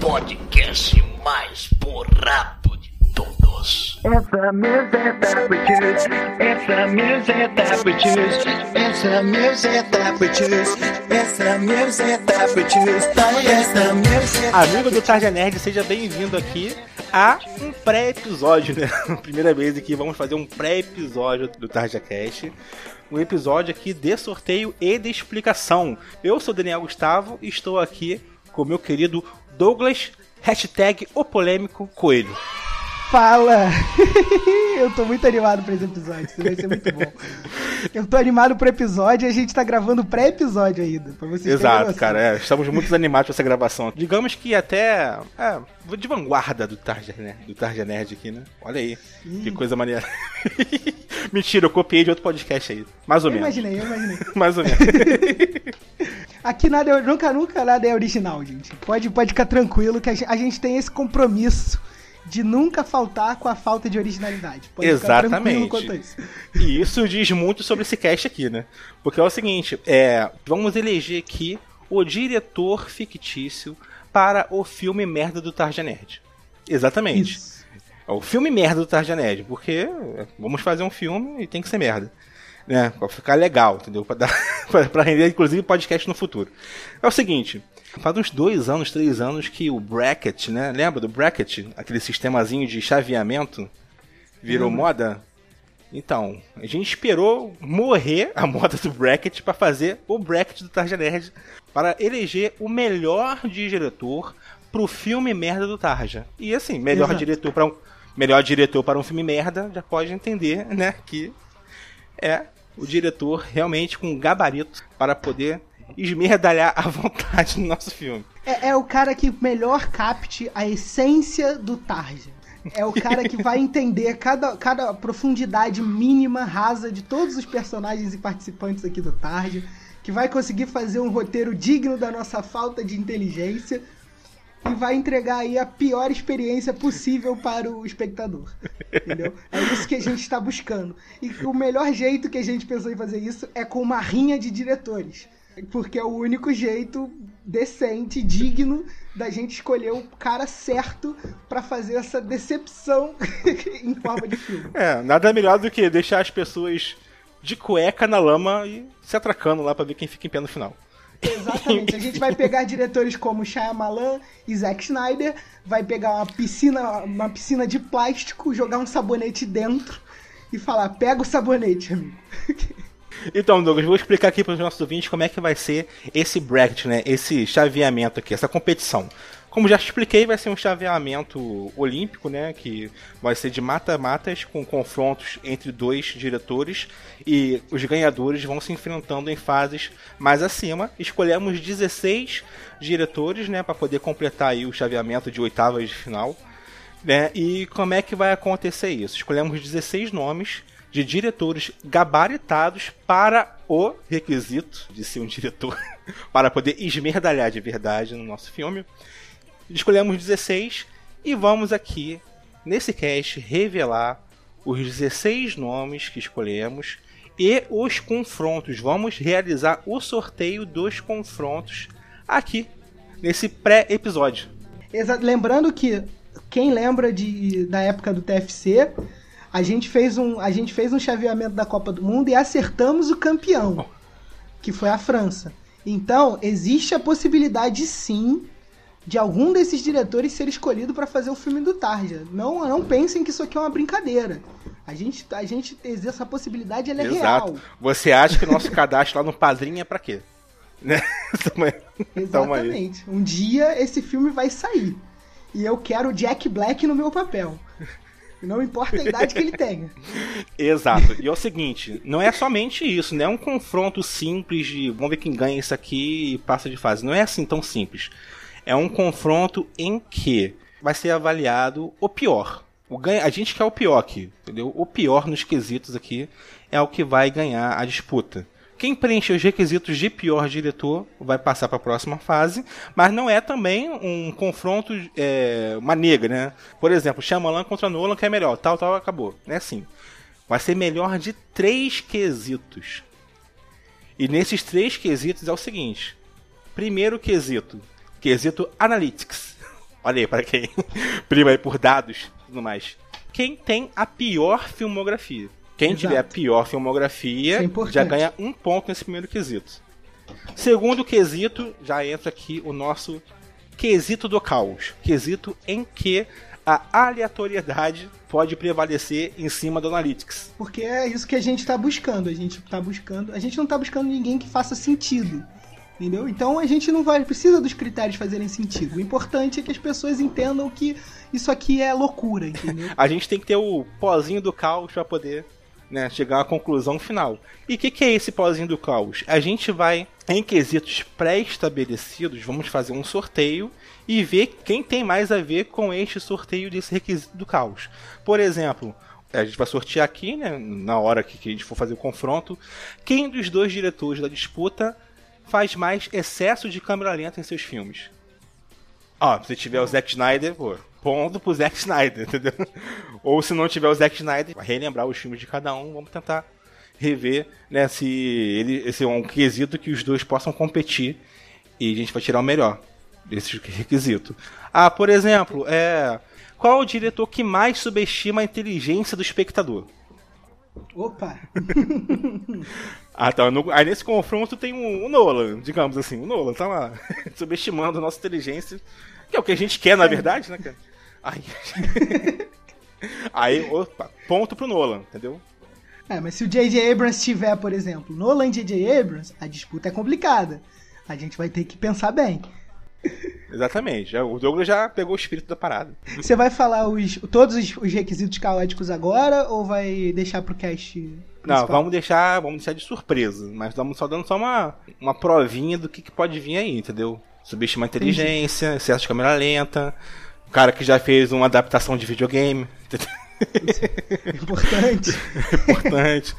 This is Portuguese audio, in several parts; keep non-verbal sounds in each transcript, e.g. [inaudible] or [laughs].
podcast mais borrado de todos. Essa music that we choose, essa music that we choose, essa music that we choose, essa music that we choose, essa music. Amigo do Tarja Nerd, seja bem-vindo aqui a um pré-episódio, né? [laughs] Primeira vez aqui, vamos fazer um pré-episódio do Tarja Cast. Um episódio aqui de sorteio e de explicação. Eu sou Daniel Gustavo e estou aqui com o meu querido Douglas, hashtag o polêmico coelho. Fala! [laughs] Eu tô muito animado pra esse episódio, isso vai ser muito bom. [laughs] Eu tô animado pro episódio e a gente tá gravando pré-episódio ainda, pra vocês Exato, cara. é, estamos muito animados com essa gravação. Digamos que até é, de vanguarda do Tarja Nerd, do Tarja Nerd aqui, né? Olha aí, que coisa maneira. [laughs] Mentira, eu copiei de outro podcast aí. Mais ou Eu menos. imaginei, eu imaginei. Mais ou menos. Aqui nada é, nunca, nunca nada é original, gente. Pode, pode ficar tranquilo que a gente, a gente tem esse compromisso de nunca faltar com a falta de originalidade. Pode Exatamente. isso. E isso diz muito sobre esse cast aqui, né? Porque é o seguinte, é, vamos eleger aqui o diretor fictício para o filme merda do Tarja Nerd. Exatamente. Isso. É o filme merda do Tarja Nerd, porque vamos fazer um filme e tem que ser merda. Né? Pra ficar legal, entendeu? Pra, dar, [laughs] pra, pra render, inclusive, podcast no futuro. É o seguinte, faz uns dois anos, três anos que o Bracket, né? Lembra do Bracket? Aquele sistemazinho de chaveamento virou moda? Então, a gente esperou morrer a [laughs] moda do Bracket para fazer o Bracket do Tarja Nerd para eleger o melhor diretor pro filme merda do Tarja. E assim, melhor Exato. diretor para um melhor diretor para um filme merda, já pode entender, né, que é o diretor realmente com gabarito para poder esmerdalhar à [laughs] vontade no nosso filme. É, é o cara que melhor capte a essência do Tarja. É o cara que vai entender cada, cada profundidade mínima, rasa de todos os personagens e participantes aqui do Tarja. Que vai conseguir fazer um roteiro digno da nossa falta de inteligência. E vai entregar aí a pior experiência possível para o espectador. Entendeu? É isso que a gente está buscando. E o melhor jeito que a gente pensou em fazer isso é com uma rinha de diretores. Porque é o único jeito decente, digno, da gente escolher o cara certo pra fazer essa decepção [laughs] em forma de filme. É, nada melhor do que deixar as pessoas de cueca na lama e se atracando lá para ver quem fica em pé no final. Exatamente. A gente vai pegar diretores como Shyamalan e Zack Snyder, vai pegar uma piscina, uma piscina de plástico, jogar um sabonete dentro e falar: pega o sabonete, amigo. [laughs] Então, Douglas, vou explicar aqui para os nossos ouvintes como é que vai ser esse bracket, né? Esse chaveamento aqui, essa competição. Como já expliquei, vai ser um chaveamento olímpico, né? Que vai ser de mata-matas com confrontos entre dois diretores e os ganhadores vão se enfrentando em fases mais acima. Escolhemos 16 diretores, né? Para poder completar aí o chaveamento de oitavas de final. Né? E como é que vai acontecer isso? Escolhemos 16 nomes de diretores gabaritados para o requisito de ser um diretor, [laughs] para poder esmerdalhar de verdade no nosso filme. Escolhemos 16 e vamos aqui, nesse cast, revelar os 16 nomes que escolhemos e os confrontos. Vamos realizar o sorteio dos confrontos aqui, nesse pré-episódio. Lembrando que quem lembra de, da época do TFC, a gente, fez um, a gente fez um chaveamento da Copa do Mundo e acertamos o campeão, que foi a França. Então, existe a possibilidade sim de algum desses diretores ser escolhido para fazer o filme do Tarja. Não, não pensem que isso aqui é uma brincadeira. A gente, a gente essa possibilidade ela é real. Você acha que nosso cadastro lá no Padrinho é pra quê? [laughs] Né? Exatamente. Um dia esse filme vai sair. E eu quero o Jack Black no meu papel. Não importa a idade que ele tenha. [laughs] Exato. E é o seguinte, não é somente isso, não é um confronto simples de vamos ver quem ganha isso aqui e passa de fase. Não é assim tão simples. É um confronto em que vai ser avaliado o pior. O ganha, a gente quer o pior aqui, entendeu? O pior nos quesitos aqui é o que vai ganhar a disputa. Quem preencher os requisitos de pior diretor vai passar para a próxima fase, mas não é também um confronto, é, uma negra, né? Por exemplo, Shyamalan contra Nolan, que é melhor, tal, tal, acabou. É assim. Vai ser melhor de três quesitos. E nesses três quesitos é o seguinte: primeiro quesito, quesito Analytics. olha aí para quem [laughs] prima aí por dados e tudo mais. Quem tem a pior filmografia? Quem Exato. tiver a pior filmografia é já ganha um ponto nesse primeiro quesito. Segundo quesito, já entra aqui o nosso quesito do caos. Quesito em que a aleatoriedade pode prevalecer em cima do Analytics. Porque é isso que a gente tá buscando. A gente tá buscando. A gente não tá buscando ninguém que faça sentido. Entendeu? Então a gente não vai precisa dos critérios fazerem sentido. O importante é que as pessoas entendam que isso aqui é loucura, entendeu? [laughs] A gente tem que ter o pozinho do caos para poder né, chegar à conclusão final. E o que, que é esse pozinho do caos? A gente vai, em quesitos pré-estabelecidos, vamos fazer um sorteio e ver quem tem mais a ver com este sorteio desse requisito do caos. Por exemplo, a gente vai sortear aqui, né, na hora que que a gente for fazer o confronto, quem dos dois diretores da disputa faz mais excesso de câmera lenta em seus filmes. Ó, se tiver o Zack Snyder, pô, ponto pro Zack Snyder, [laughs] entendeu? Ou se não tiver o Zack Snyder, relembrar os filmes de cada um, vamos tentar rever, né, se ele, é um quesito que os dois possam competir e a gente vai tirar o melhor desse requisito. Ah, por exemplo, é, qual o diretor que mais subestima a inteligência do espectador? Opa! Ah, tá. No- aí nesse confronto tem o, o Nolan, digamos assim. O Nolan tá lá [laughs] subestimando a nossa inteligência, que é o que a gente quer, na verdade, né, cara? Aí, [laughs] aí opa, ponto pro Nolan, entendeu? É, mas se o J.J. Abrams tiver, por exemplo, Nolan e J.J. Abrams, a disputa é complicada. A gente vai ter que pensar bem. Exatamente. já- O Douglas já pegou o espírito da parada. Você vai falar os, todos os, os requisitos caóticos agora ou vai deixar pro cast? Não, principal? vamos deixar, vamos deixar de surpresa, mas estamos só dando só uma, uma provinha do que, que pode vir aí, entendeu? Subestimar a inteligência, excesso de câmera lenta, o cara que já fez uma adaptação de videogame? Importante. [laughs] importante.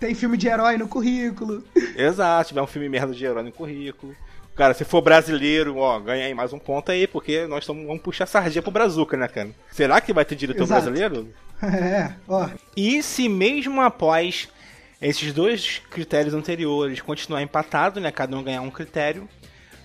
Tem filme de herói no currículo. Exato, tiver um filme merda de herói no currículo. Cara, se for brasileiro, ó, ganha aí mais um ponto aí, porque nós tamo, vamos puxar sardinha pro Brazuca, né, cara? Será que vai ter diretor Exato. brasileiro? [laughs] É, ó. E se mesmo após esses dois critérios anteriores continuar empatado, né, cada um ganhar um critério,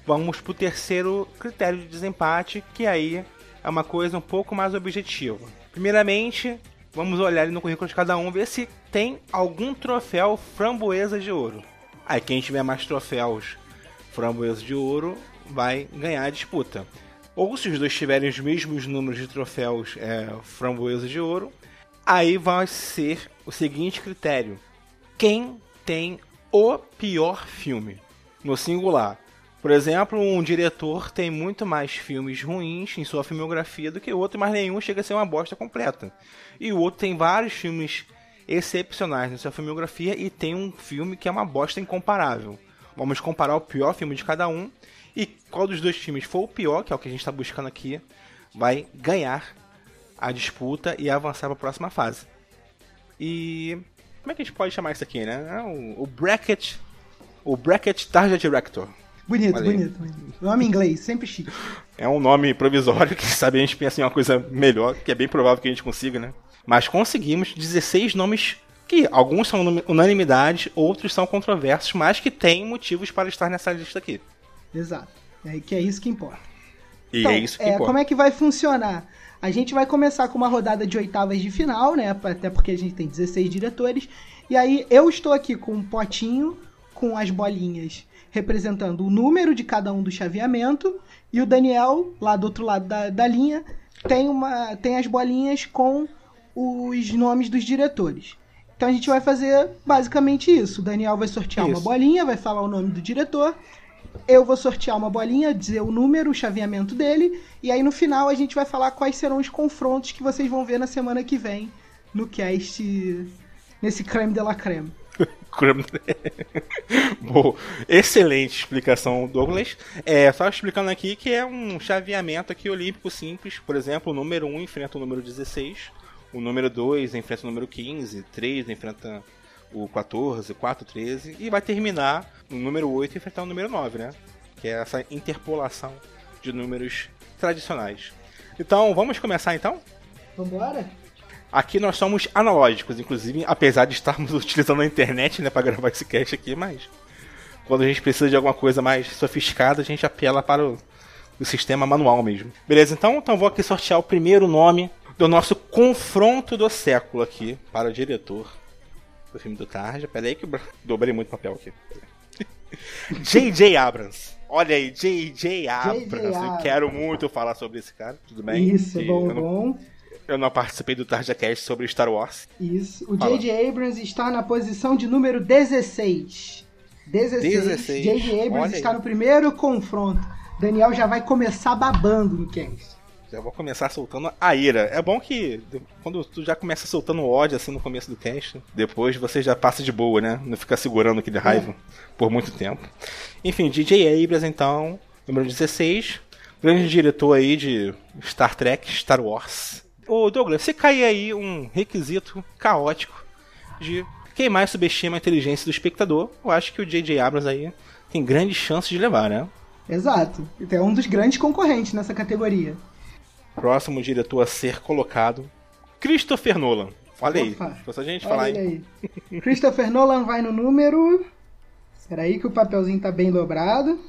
vamos pro terceiro critério de desempate, que aí é uma coisa um pouco mais objetiva. Primeiramente, vamos olhar no currículo de cada um, ver se tem algum troféu framboesa de ouro. Aí quem tiver mais troféus framboesa de ouro vai ganhar a disputa. Ou se os dois tiverem os mesmos números de troféus é, framboesa de ouro, aí vai ser o seguinte critério: quem tem o pior filme? No singular. Por exemplo, um diretor tem muito mais filmes ruins em sua filmografia do que o outro, mas nenhum chega a ser uma bosta completa. E o outro tem vários filmes excepcionais na sua filmografia e tem um filme que é uma bosta incomparável. Vamos comparar o pior filme de cada um e qual dos dois filmes for o pior, que é o que a gente está buscando aqui, vai ganhar a disputa e avançar para a próxima fase. E como é que a gente pode chamar isso aqui, né? É o, o bracket, o bracket Target Director. Bonito, bonito, bonito. Nome em inglês, sempre chique. É um nome provisório, [laughs] que sabe a gente pensa em uma coisa melhor, que é bem provável que a gente consiga, né? Mas conseguimos 16 nomes que alguns são unanimidade, outros são controversos, mas que têm motivos para estar nessa lista aqui. Exato. É que é isso que importa. E Então, é isso que é, importa. como é que vai funcionar? A gente vai começar com uma rodada de oitavas de final, né? Até porque a gente tem 16 diretores. E aí eu estou aqui com um potinho com as bolinhas representando o número de cada um do chaveamento. E o Daniel, lá do outro lado da, da linha, tem, uma, tem as bolinhas com os nomes dos diretores. Então a gente vai fazer basicamente isso. O Daniel vai sortear uma Isso. bolinha, vai falar o nome do diretor. Eu vou sortear uma bolinha, dizer o número, o chaveamento dele, e aí no final a gente vai falar quais serão os confrontos que vocês vão ver na semana que vem no cast, nesse creme de la creme. [laughs] Creme- [laughs] Boa. Excelente explicação, Douglas. É, só explicando aqui que é um chaveamento aqui olímpico simples. Por exemplo, o número 1 enfrenta o número 16, o número 2 enfrenta o número 15, 3 enfrenta o 14, 4, 13, e vai terminar no número 8 enfrentar o número 9, né? Que é essa interpolação de números tradicionais. Então, vamos começar então? Vambora? Aqui nós somos analógicos, inclusive, apesar de estarmos [laughs] utilizando a internet né, para gravar esse cast aqui, mas quando a gente precisa de alguma coisa mais sofisticada, a gente apela para o o sistema manual mesmo. Beleza, então, então vou aqui sortear o primeiro nome do nosso confronto do século aqui para o diretor do filme do Tarja. Pera aí que eu dobrei muito papel aqui. [laughs] J.J. Abrams. Olha aí, J.J. Abrams. Eu Abrams. quero muito falar sobre esse cara. Tudo bem? Isso, bom, eu, não, bom. eu não participei do Tarja Cast sobre Star Wars. Isso. O. J.J. Abrams está na posição de número 16. 16. 16. J.J. Abrams Olha aí. está no primeiro confronto. Daniel já vai começar babando no cast. Vou começar soltando a ira. É bom que quando tu já começa soltando ódio assim no começo do cast, depois você já passa de boa, né? Não fica segurando aquele raiva por muito tempo. Enfim, DJ Abrams então, número 16, grande diretor aí de Star Trek, Star Wars. Ô Douglas, se cair aí um requisito caótico de quem mais subestima a inteligência do espectador, eu acho que o J.J. Abrams aí tem grandes chances de levar, né? Exato. É um dos grandes concorrentes nessa categoria. Próximo diretor a ser colocado, Christopher Nolan. Olha aí, se a gente falar aí. aí. Christopher Nolan vai no número. Espera aí que o papelzinho tá bem dobrado.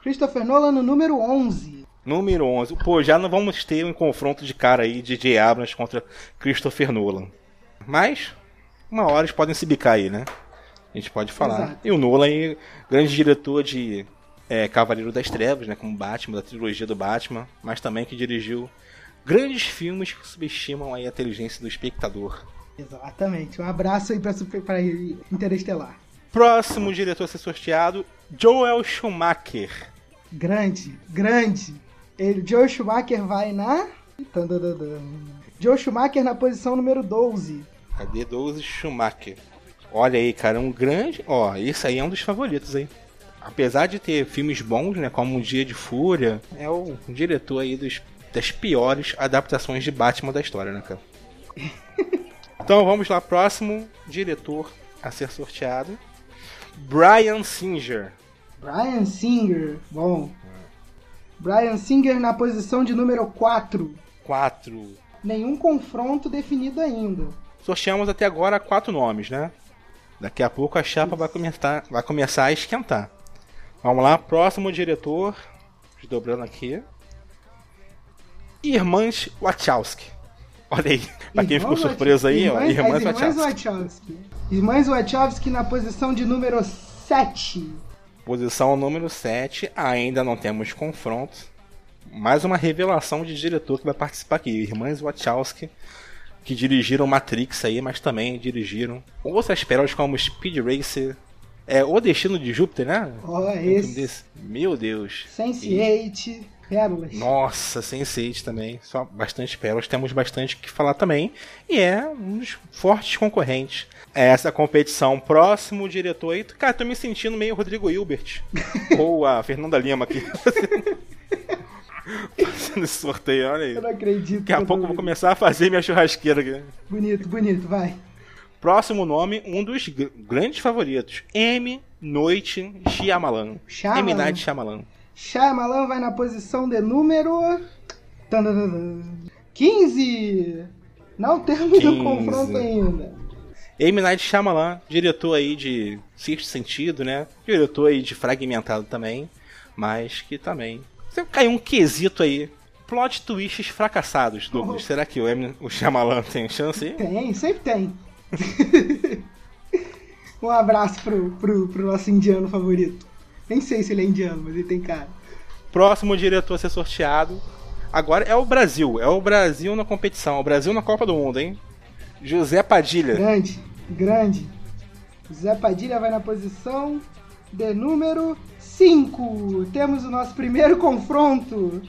Christopher Nolan no número 11. Número 11. Pô, já não vamos ter um confronto de cara aí, DJ Abrams contra Christopher Nolan. Mas, uma hora eles podem se bicar aí, né? A gente pode falar. Exato. E o Nolan aí, grande diretor de é, Cavaleiro das Trevas, né? Como Batman, da trilogia do Batman. Mas também que dirigiu grandes filmes que subestimam aí a inteligência do espectador. Exatamente. Um abraço aí pra Interestelar. Próximo diretor a ser sorteado, Joel Schumacher. Grande, grande. Ele, Joe Schumacher vai na. Tandadadam. Joe Schumacher na posição número 12. Cadê 12 Schumacher? Olha aí, cara, um grande. Ó, esse aí é um dos favoritos aí. Apesar de ter filmes bons, né? Como Um Dia de Fúria, é o diretor aí dos, das piores adaptações de Batman da história, né, cara? [laughs] então vamos lá, próximo diretor a ser sorteado: Brian Singer. Brian Singer. Bom. Brian Singer na posição de número 4. 4. Nenhum confronto definido ainda. Sorteamos até agora quatro nomes, né? Daqui a pouco a chapa vai começar, vai começar a esquentar. Vamos lá, próximo diretor. Desdobrando aqui. Irmãs Wachowski. Olha aí, pra quem ficou Irmãs surpreso aí, ó, Irmãs- Irmãs as Irmãs Wachowski. Wachowski. Irmãs Wachowski na posição de número 7. Posição número 7, ainda não temos confronto. Mais uma revelação de diretor que vai participar aqui. Irmãs Wachowski, que dirigiram Matrix aí, mas também dirigiram outras pérolas como Speed Racer. É O Destino de Júpiter, né? Ó, filme esse. Meu Deus. Sense8. Pérolas. Nossa, Sense8 também. Só bastante pérolas. Temos bastante o que falar também. E é um dos fortes concorrentes. É Essa competição, próximo diretor aí. Cara, tô me sentindo meio Rodrigo Hilbert. [laughs] ou a Fernanda Lima aqui. [laughs] Fazendo esse sorteio, olha aí. Eu não acredito. Daqui a pouco eu vou começar a fazer minha churrasqueira aqui. Bonito, bonito, vai. Próximo nome, um dos gr- grandes favoritos. M. Noite Shyamalan. Shyamalan. M. Night Shyamalan. Shyamalan vai na posição de número. Tandadadã. 15! Não temos 15. confronto ainda. M. Night Shyamalan, diretor aí de Sexto Sentido, né? Diretor aí de Fragmentado também, mas que também... Caiu um quesito aí. Plot twists fracassados, Douglas. Oh. Será que o, M, o Shyamalan tem chance aí? Tem, sempre tem. [laughs] um abraço pro, pro, pro nosso indiano favorito. Nem sei se ele é indiano, mas ele tem cara. Próximo diretor a ser sorteado. Agora é o Brasil. É o Brasil na competição. É o Brasil na Copa do Mundo, hein? José Padilha. Grande, grande. Zé Padilha vai na posição de número 5. Temos o nosso primeiro [laughs] confronto.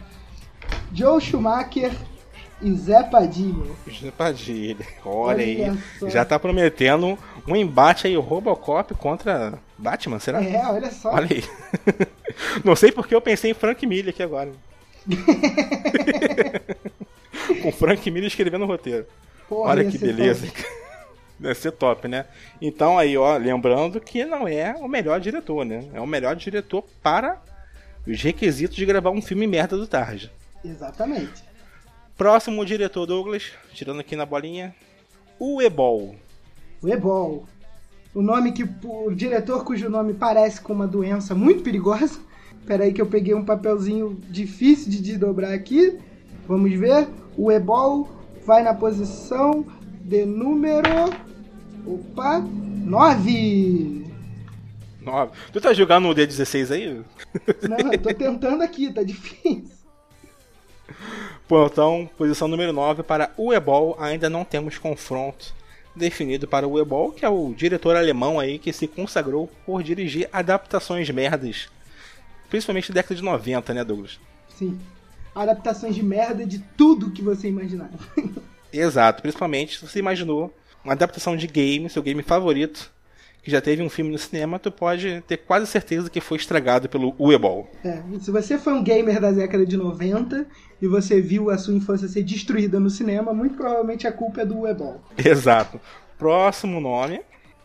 Joe Schumacher e Zé Padilha. José Padilha. Olha, aí. Só. Já tá prometendo um embate aí, Robocop contra Batman, será? É, olha só. Olha aí. [laughs] Não sei porque eu pensei em Frank Miller aqui agora. [laughs] Com Frank Miller escrevendo o roteiro. Porra, Olha que beleza. top. Deve [laughs] ser top, né? Então aí, ó, lembrando que não é o melhor diretor, né? É o melhor diretor para os requisitos de gravar um filme merda do Tarja. Exatamente. Próximo diretor, Douglas, tirando aqui na bolinha, o Ebol. O Ebol. O nome que. O diretor cujo nome parece com uma doença muito perigosa. Pera aí que eu peguei um papelzinho difícil de desdobrar aqui. Vamos ver. O Ebol vai na posição de número. Opa! 9! Nove. Tu tá jogando no D16 aí? Não, eu tô tentando aqui, tá difícil. Bom, então, posição número 9 para o Ebol, ainda não temos confronto definido para o Ebol, que é o diretor alemão aí que se consagrou por dirigir adaptações merdas, principalmente da década de 90, né, Douglas? Sim. Adaptações de merda de tudo que você imaginar. [laughs] Exato, principalmente se você imaginou uma adaptação de game, seu game favorito, que já teve um filme no cinema, tu pode ter quase certeza que foi estragado pelo Uebol. É, se você foi um gamer da década de 90 e você viu a sua infância ser destruída no cinema, muito provavelmente a culpa é do Ebol. [laughs] Exato. Próximo nome.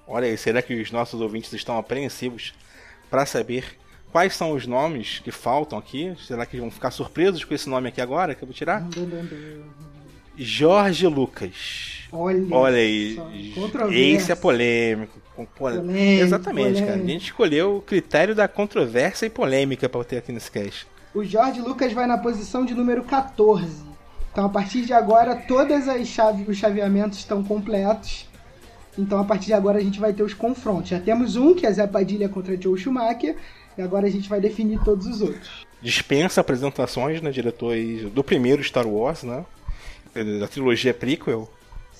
Olha aí, será que os nossos ouvintes estão apreensivos para saber quais são os nomes que faltam aqui? Será que vão ficar surpresos com esse nome aqui agora que eu vou tirar? Jorge Lucas. Olha, Olha aí, esse é polêmico. Polêmico, Exatamente, cara. A polêmico. gente escolheu o critério da controvérsia e polêmica para ter aqui nesse cast. O Jorge Lucas vai na posição de número 14. Então, a partir de agora, todas as chaves, os chaveamentos estão completos. Então, a partir de agora, a gente vai ter os confrontos. Já temos um, que é Zé Padilha contra Joe Schumacher. E agora a gente vai definir todos os outros. Dispensa apresentações, né, diretor aí do primeiro Star Wars, né? Da trilogia prequel.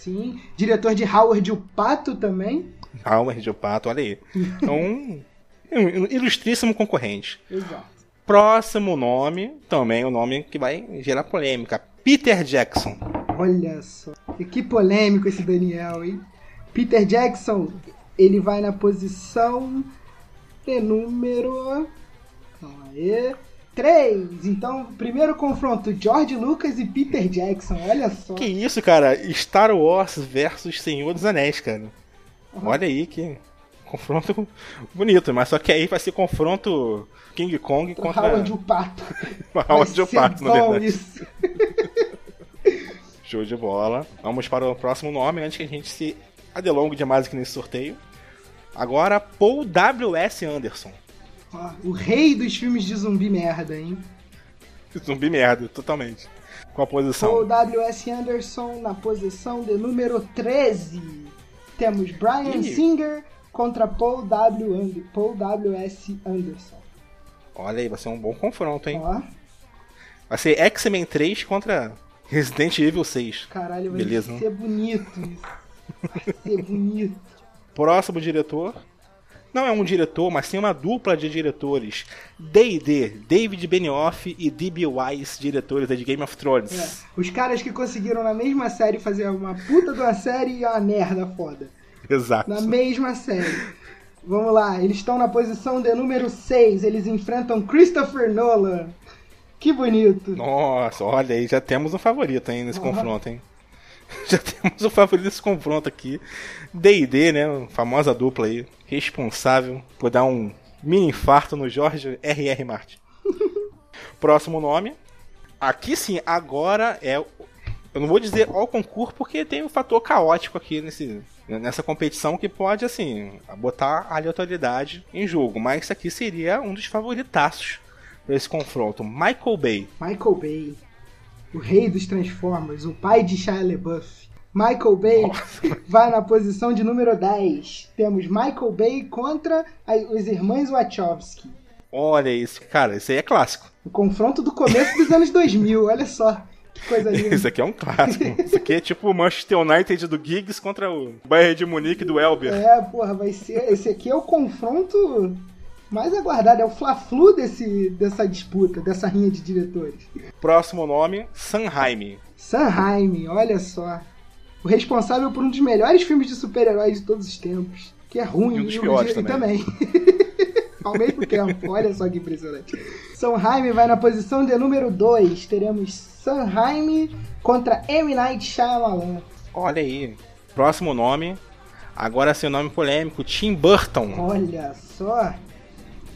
Sim. Diretor de Howard o Pato também. Alma de Pato, olha aí. Então, um um ilustríssimo concorrente. Exato. Próximo nome, também o nome que vai gerar polêmica. Peter Jackson. Olha só. E que polêmico esse Daniel, hein? Peter Jackson, ele vai na posição de número. Calma aí. 3. Então, primeiro confronto: George Lucas e Peter Jackson. Olha só. Que isso, cara? Star Wars versus Senhor dos Anéis, cara. Olha aí que confronto bonito, mas só que aí vai ser confronto King Kong contra Howard o Pato. [laughs] Howard o Pato, na verdade. isso. [laughs] Show de bola. Vamos para o próximo nome antes que a gente se adelongue demais aqui nesse sorteio. Agora, Paul W.S. Anderson. Ó, o rei dos filmes de zumbi merda, hein? Zumbi merda, totalmente. Qual a posição? Paul W.S. Anderson na posição de número 13. Temos Brian Ih. Singer contra Paul W. And- Paul W.S. Anderson. Olha aí, vai ser um bom confronto, hein? Ó, Vai ser X-Men 3 contra Resident Evil 6. caralho, vai Beleza. ser bonito isso. Vai ser bonito. Próximo diretor. Não é um diretor, mas sim uma dupla de diretores. D&D, David Benioff e D.B. Wise, diretores de Game of Thrones. É, Os caras que conseguiram na mesma série fazer uma puta de uma série e uma merda foda. Exato. Na mesma série. Vamos lá, eles estão na posição de número 6. Eles enfrentam Christopher Nolan. Que bonito. Nossa, olha aí, já temos um favorito aí nesse Aham. confronto, hein? [laughs] Já temos um favorito nesse confronto aqui. D&D, né? Famosa dupla aí. Responsável por dar um mini infarto no Jorge R.R. Martin. [laughs] Próximo nome. Aqui sim, agora é. o- Eu não vou dizer ao concurso porque tem um fator caótico aqui nesse, nessa competição que pode, assim, botar a aleatoriedade em jogo. Mas isso aqui seria um dos favoritaços para esse confronto. Michael Bay. Michael Bay. O rei dos Transformers. O pai de Shia LaBeouf. Michael Bay [laughs] vai na posição de número 10. Temos Michael Bay contra os irmãos Wachowski. Olha isso, cara, isso aí é clássico. O confronto do começo dos anos 2000. Olha só. Que coisa [laughs] linda. Isso aqui é um clássico. Isso aqui é tipo o Manchester United do Giggs contra o Bayern de Munique do Elber. É, porra, vai ser. Esse aqui é o confronto mais aguardado. É o Fla-Flu desse, dessa disputa, dessa rinha de diretores. Próximo nome, Sanheim. Sanheim, olha só. O responsável por um dos melhores filmes de super-heróis de todos os tempos. Que é ruim. E um dos piores de- também. [laughs] Ao mesmo tempo, olha só que impressionante. Sanheim vai na posição de número 2. Teremos Sanheim contra M. Night Shyamalan. Olha aí. Próximo nome, agora seu nome polêmico, Tim Burton. Olha só.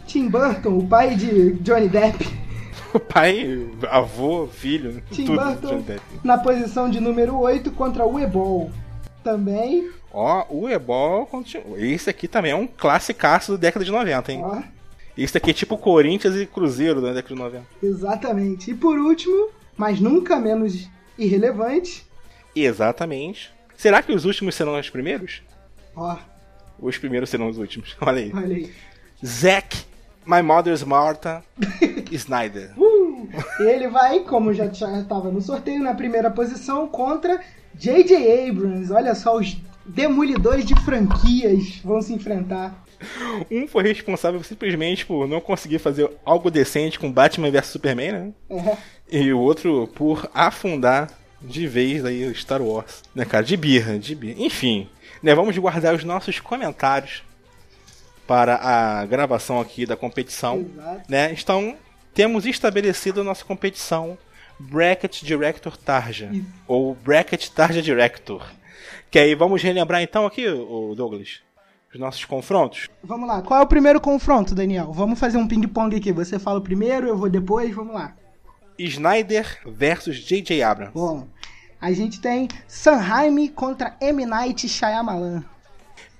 Tim Burton, o pai de Johnny Depp. [laughs] O pai, avô, filho, Tim tudo. Burton Johnny Depp. na posição de número 8 contra o Ebol. Também, Ó, o Ebol continua. Esse aqui também é um classicaço da década de 90, hein? ó, Isso aqui é tipo Corinthians e Cruzeiro da década de 90. Exatamente. E por último, mas nunca menos irrelevante, Exatamente. Será que os últimos serão os primeiros? ó, Os primeiros serão os últimos. [laughs] Olha aí. olha aí. Zack, My Mother's Martha, [laughs] Snyder. Uh! Ele vai, como já estava no sorteio, na primeira posição contra J.J. Abrams. Olha só, os demolidores de franquias vão se enfrentar. Um foi responsável simplesmente por não conseguir fazer algo decente com Batman vs Superman, né? É, E o outro por afundar de vez aí o Star Wars. Né, cara? De birra, de birra. Enfim, né? Vamos guardar os nossos comentários para a gravação aqui da competição. exato. Né? Então, temos estabelecido a nossa competição Bracket Director Tarja. Isso. Ou Bracket Tarja Director. Que aí vamos relembrar então aqui, o Douglas, os nossos confrontos. Vamos lá, qual é o primeiro confronto, Daniel? Vamos fazer um ping-pong aqui. Você fala primeiro, eu vou depois, vamos lá. Snyder versus J.J. Abrams. Bom, a gente tem Sanheim contra M. Night Shyamalan.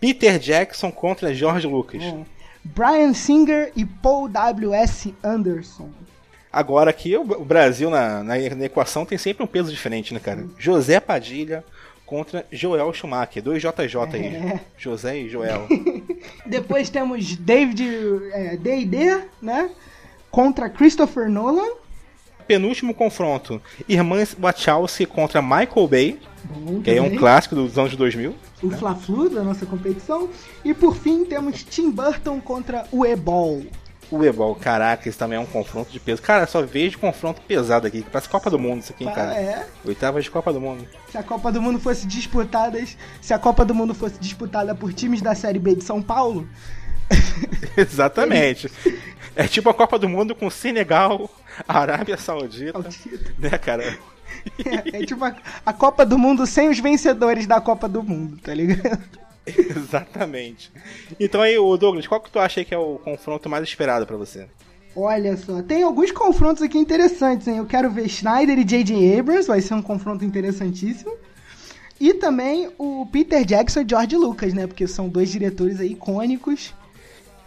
Peter Jackson contra George Lucas. Bom, Brian Singer e Paul W.S. Anderson. Agora aqui o Brasil na, na, equação tem sempre um peso diferente, né, cara? José Padilha contra Joel Schumacher. Dois JJ aí. É. [laughs] José e Joel. [laughs] Depois temos David é, D&D, né? Contra Christopher Nolan. Penúltimo confronto. Irmãs Wachowski contra Michael Bay. Bom, Que é um clássico dos anos 2000. O Fla-Flu da nossa competição. E por fim temos Tim Burton contra o Ebol. O Ebol, caraca, esse também é um confronto de peso. Cara, só vejo confronto pesado aqui. Parece Copa do Mundo isso aqui, hein, cara. É, Oitava de Copa do Mundo. se a Copa do Mundo fosse disputada, se a Copa do Mundo fosse disputada por times da Série B de São Paulo, [laughs] Exatamente. [laughs] É tipo a Copa do Mundo com Senegal, Arábia Saudita, Saudita. né, cara? é, tipo a, a Copa do Mundo sem os vencedores da Copa do Mundo, tá ligado? [laughs] Exatamente. Então aí, o Douglas, qual que tu acha que é o confronto mais esperado pra você? Olha só, tem alguns confrontos aqui interessantes, hein? Eu quero ver Schneider e J.J. Abrams, vai ser um confronto interessantíssimo. E também o Peter Jackson e George Lucas, né? Porque são dois diretores aí icônicos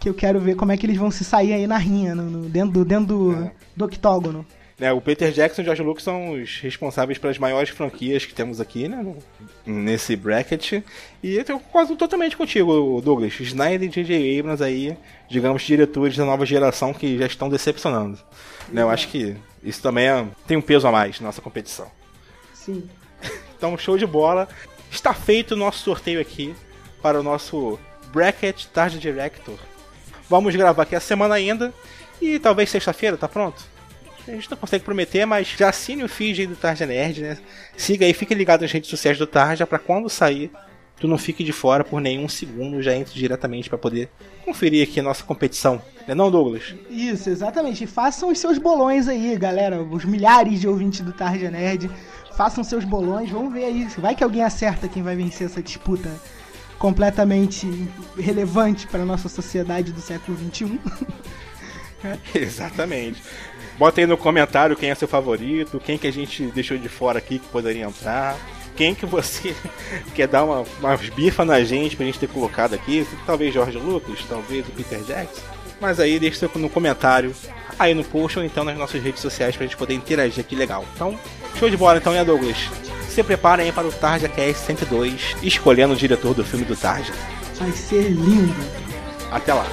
que eu quero ver como é que eles vão se sair aí na rinha, no, no- dentro, do, dentro do, É. do octógono. Né, o Peter Jackson e o George Lucas são os responsáveis pelas maiores franquias que temos aqui, né? Nesse bracket. E eu quase totalmente contigo, Douglas. Snyder e J.J. Abrams aí, digamos, diretores da nova geração que já estão decepcionando. Né, eu acho que isso também é- tem um peso a mais na nossa competição. Sim. [laughs] Então, show de bola. Está feito o nosso sorteio aqui para o nosso Bracket Tarde Director. Vamos gravar aqui a semana ainda e talvez sexta-feira, tá pronto? A gente não consegue prometer, mas já assine o feed aí do Tarja Nerd, né? Siga aí, fique ligado nas redes sociais do Tarja para quando sair, tu não fique de fora por nenhum segundo, já entre diretamente para poder conferir aqui a nossa competição. Né não, Douglas? Isso, exatamente. E façam os seus bolões aí, galera. Os milhares de ouvintes do Tarja Nerd. Façam seus bolões, vamos ver aí. Vai que alguém acerta quem vai vencer essa disputa completamente relevante para nossa sociedade do século XXI. [laughs] Exatamente. Bota aí no comentário quem é seu favorito, quem que a gente deixou de fora aqui que poderia entrar. Quem que você [laughs] quer dar uma, umas bifas na gente pra gente ter colocado aqui? Talvez George Lucas, talvez o Peter Jackson. Mas aí deixa no comentário, aí no post ou então nas nossas redes sociais pra gente poder interagir aqui legal. Então, show de bola então, né, Douglas? Se preparem aí para o Tarja Cast 102, escolhendo o diretor do filme do Tarja. Vai ser lindo. Até lá.